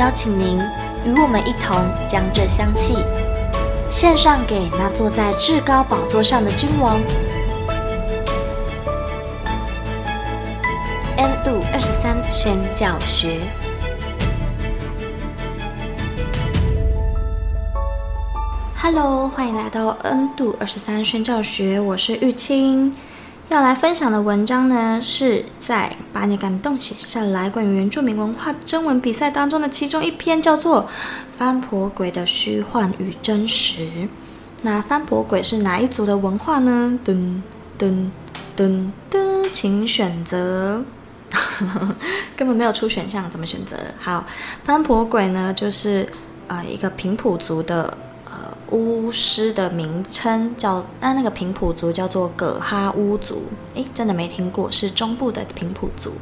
邀请您与我们一同将这香气献上给那坐在至高宝座上的君王。N 度二十三宣教学。Hello，欢迎来到 N 度二十三宣教学，我是玉清。要来分享的文章呢，是在把你感动写下来关于原住民文化征文比赛当中的其中一篇，叫做《番婆鬼的虚幻与真实》。那番婆鬼是哪一族的文化呢？噔噔噔噔，请选择。根本没有出选项，怎么选择？好，番婆鬼呢，就是呃一个平埔族的。巫师的名称叫，那那个平埔族叫做葛哈巫族，诶，真的没听过，是中部的平埔族。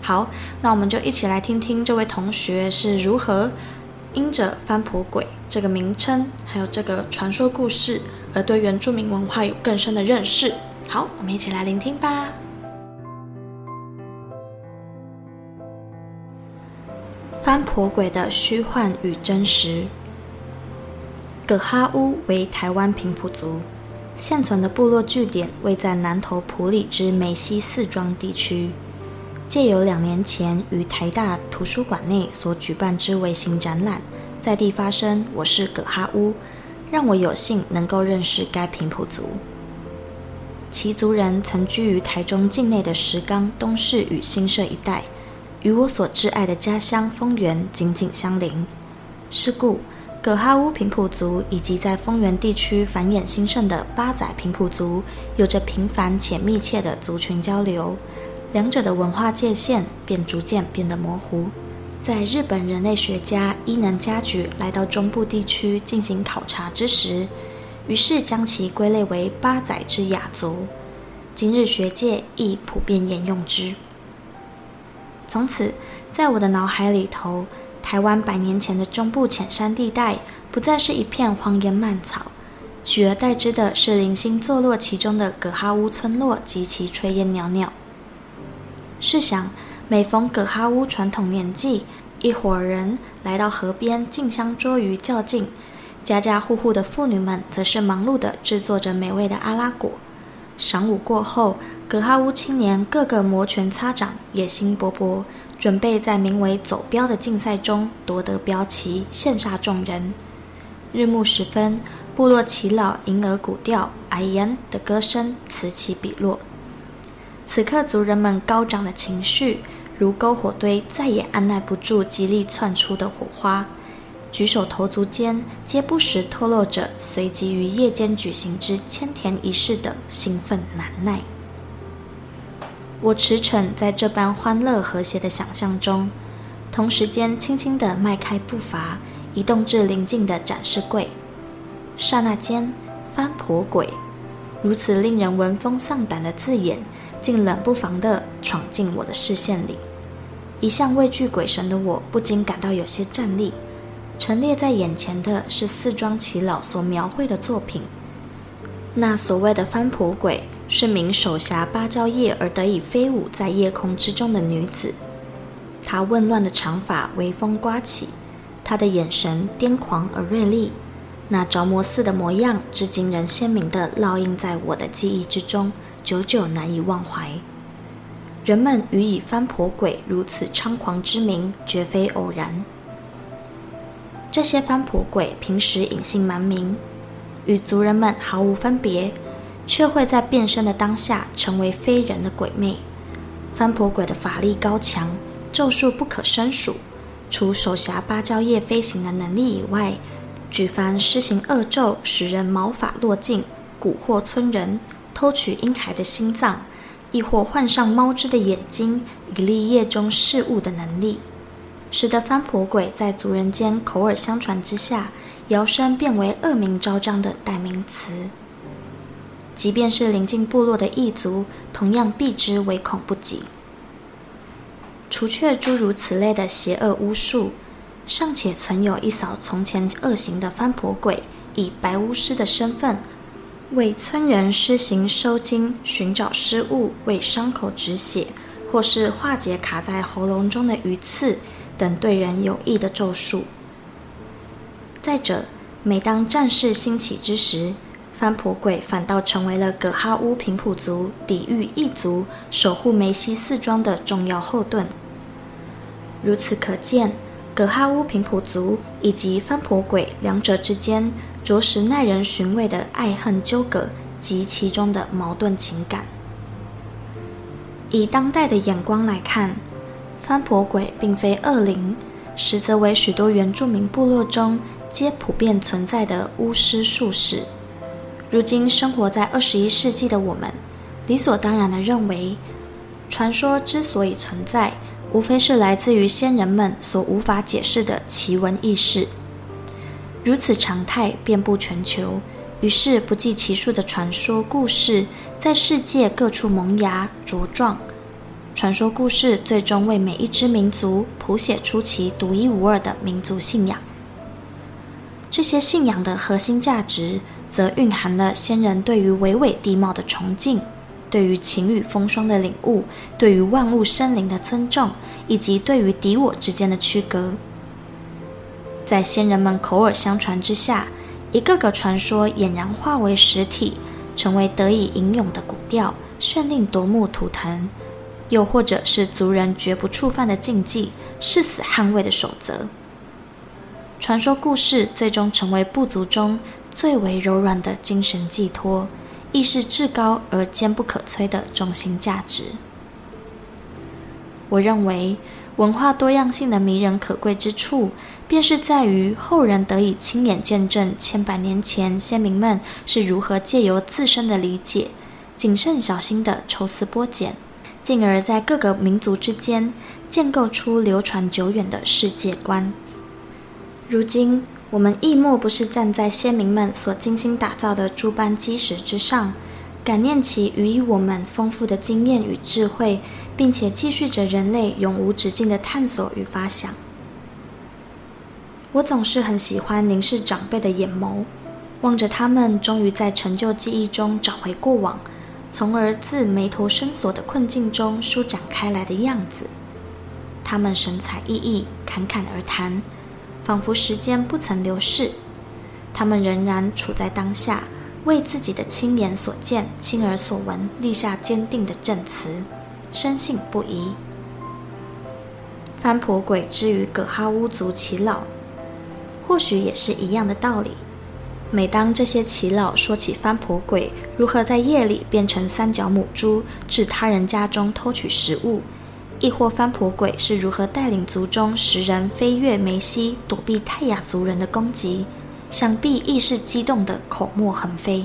好，那我们就一起来听听这位同学是如何因着番婆鬼这个名称，还有这个传说故事，而对原住民文化有更深的认识。好，我们一起来聆听吧。番婆鬼的虚幻与真实。葛哈乌为台湾平埔族，现存的部落据点位在南投埔里之梅溪四庄地区。借由两年前于台大图书馆内所举办之微型展览，在地发声我是葛哈乌，让我有幸能够认识该平埔族。其族人曾居于台中境内的石冈、东势与新社一带，与我所挚爱的家乡丰原紧紧相邻。是故。葛哈乌平埔族以及在丰原地区繁衍兴盛的八仔平埔族，有着频繁且密切的族群交流，两者的文化界限便逐渐变得模糊。在日本人类学家伊能嘉矩来到中部地区进行考察之时，于是将其归类为八仔之雅族，今日学界亦普遍沿用之。从此，在我的脑海里头。台湾百年前的中部浅山地带，不再是一片荒烟蔓草，取而代之的是零星坐落其中的葛哈巫村落及其炊烟袅袅。试想，每逢葛哈巫传统年祭，一伙人来到河边竞相捉鱼较劲，家家户户的妇女们则是忙碌地制作着美味的阿拉果。晌午过后，葛哈巫青年个个摩拳擦掌，野心勃勃。准备在名为“走标”的竞赛中夺得标旗，羡煞众人。日暮时分，部落耆老银耳古调“哎言”的歌声此起彼落。此刻，族人们高涨的情绪，如篝火堆再也按捺不住极力窜出的火花。举手投足间，皆不时透露着随即于夜间举行之千田仪式的兴奋难耐。我驰骋在这般欢乐和谐的想象中，同时间轻轻地迈开步伐，移动至邻近的展示柜。刹那间，“翻婆鬼”如此令人闻风丧胆的字眼，竟冷不防地闯进我的视线里。一向畏惧鬼神的我，不禁感到有些战栗。陈列在眼前的是四庄耆老所描绘的作品。那所谓的翻婆鬼，是名手挟芭蕉叶而得以飞舞在夜空之中的女子。她紊乱的长发微风刮起，她的眼神癫狂而锐利，那着魔似的模样，至今仍鲜明地烙印在我的记忆之中，久久难以忘怀。人们予以翻婆鬼如此猖狂之名，绝非偶然。这些翻婆鬼平时隐姓埋名。与族人们毫无分别，却会在变身的当下成为非人的鬼魅。番婆鬼的法力高强，咒术不可胜数。除手挟芭蕉叶飞行的能力以外，举凡施行恶咒、使人毛发落尽、蛊惑村人、偷取婴孩的心脏、亦或换上猫只的眼睛，以利夜中视物的能力，使得番婆鬼在族人间口耳相传之下，摇身变为恶名昭彰的代名词。即便是临近部落的异族，同样避之唯恐不及。除却诸如此类的邪恶巫术，尚且存有一扫从前恶行的番婆鬼，以白巫师的身份，为村人施行收惊、寻找失物、为伤口止血，或是化解卡在喉咙中的鱼刺等对人有益的咒术。再者，每当战事兴起之时，番婆鬼反倒成为了葛哈乌平埔族抵御异族、守护梅西四庄的重要后盾。如此可见，葛哈乌平埔族以及番婆鬼两者之间，着实耐人寻味的爱恨纠葛及其中的矛盾情感。以当代的眼光来看，番婆鬼并非恶灵，实则为许多原住民部落中皆普遍存在的巫师术士。如今生活在二十一世纪的我们，理所当然地认为，传说之所以存在，无非是来自于先人们所无法解释的奇闻异事。如此常态遍布全球，于是不计其数的传说故事在世界各处萌芽茁壮。传说故事最终为每一支民族谱写出其独一无二的民族信仰。这些信仰的核心价值，则蕴含了先人对于巍巍地貌的崇敬，对于晴雨风霜的领悟，对于万物生灵的尊重，以及对于敌我之间的区隔。在先人们口耳相传之下，一个个传说俨然化为实体，成为得以吟咏的古调，绚丽夺目图腾；又或者是族人绝不触犯的禁忌，誓死捍卫的守则。传说故事最终成为部族中最为柔软的精神寄托，亦是至高而坚不可摧的中心价值。我认为，文化多样性的迷人可贵之处，便是在于后人得以亲眼见证千百年前先民们是如何借由自身的理解，谨慎小心地抽丝剥茧，进而在各个民族之间建构出流传久远的世界观。如今，我们亦莫不是站在先民们所精心打造的诸般基石之上，感念其予以我们丰富的经验与智慧，并且继续着人类永无止境的探索与发想。我总是很喜欢凝视长辈的眼眸，望着他们终于在陈旧记忆中找回过往，从而自眉头深锁的困境中舒展开来的样子。他们神采奕奕，侃侃而谈。仿佛时间不曾流逝，他们仍然处在当下，为自己的亲眼所见、亲耳所闻立下坚定的证词，深信不疑。番婆鬼之于葛哈乌族耆老，或许也是一样的道理。每当这些耆老说起番婆鬼如何在夜里变成三脚母猪，至他人家中偷取食物，亦或番婆鬼是如何带领族中十人飞越梅西，躲避泰雅族人的攻击，想必亦是激动的口沫横飞。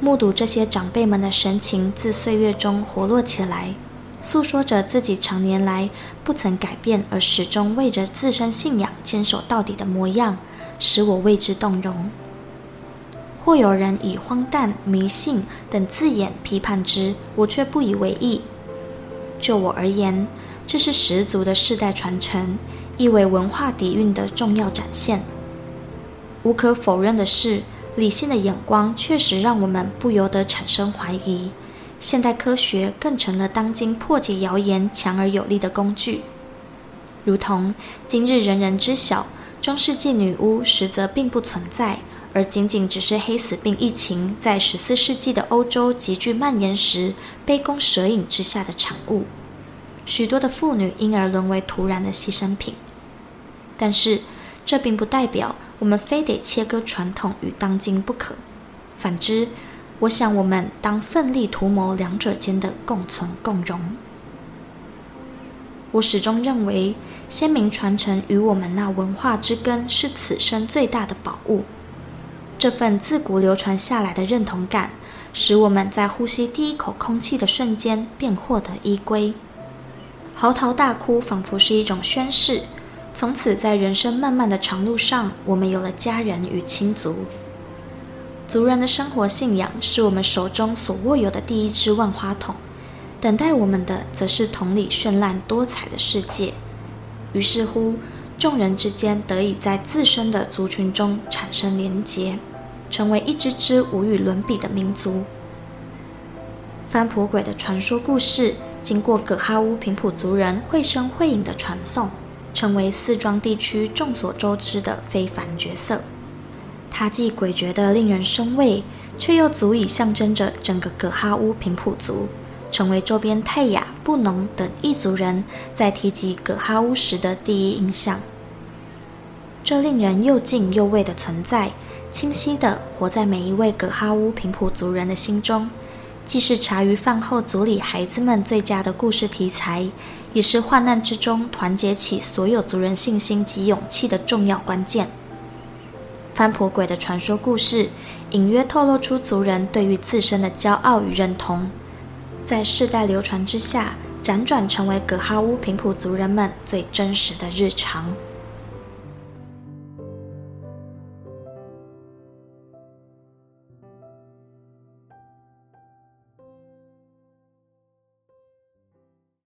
目睹这些长辈们的神情自岁月中活络起来，诉说着自己常年来不曾改变而始终为着自身信仰坚守到底的模样，使我为之动容。或有人以荒诞、迷信等字眼批判之，我却不以为意。就我而言，这是十足的世代传承，亦为文化底蕴的重要展现。无可否认的是，理性的眼光确实让我们不由得产生怀疑。现代科学更成了当今破解谣言强而有力的工具。如同今日人人知晓，中世纪女巫实则并不存在，而仅仅只是黑死病疫情在十四世纪的欧洲急剧蔓延时，杯弓蛇影之下的产物。许多的妇女因而沦为突然的牺牲品。但是，这并不代表我们非得切割传统与当今不可。反之，我想我们当奋力图谋两者间的共存共荣。我始终认为，先民传承与我们那文化之根是此生最大的宝物。这份自古流传下来的认同感，使我们在呼吸第一口空气的瞬间便获得依归。嚎啕大哭仿佛是一种宣誓，从此在人生漫漫的长路上，我们有了家人与亲族。族人的生活信仰是我们手中所握有的第一支万花筒，等待我们的则是同里绚烂多彩的世界。于是乎，众人之间得以在自身的族群中产生连结，成为一支支无与伦比的民族。番婆鬼的传说故事，经过葛哈乌平埔族人绘声绘影的传颂，成为四庄地区众所周知的非凡角色。它既诡谲的令人生畏，却又足以象征着整个葛哈乌平埔族，成为周边泰雅、布农等异族人在提及葛哈乌时的第一印象。这令人又敬又畏的存在，清晰地活在每一位葛哈乌平埔族人的心中，既是茶余饭后族里孩子们最佳的故事题材，也是患难之中团结起所有族人信心及勇气的重要关键。番婆鬼的传说故事，隐约透露出族人对于自身的骄傲与认同，在世代流传之下，辗转成为葛哈乌平埔族人们最真实的日常。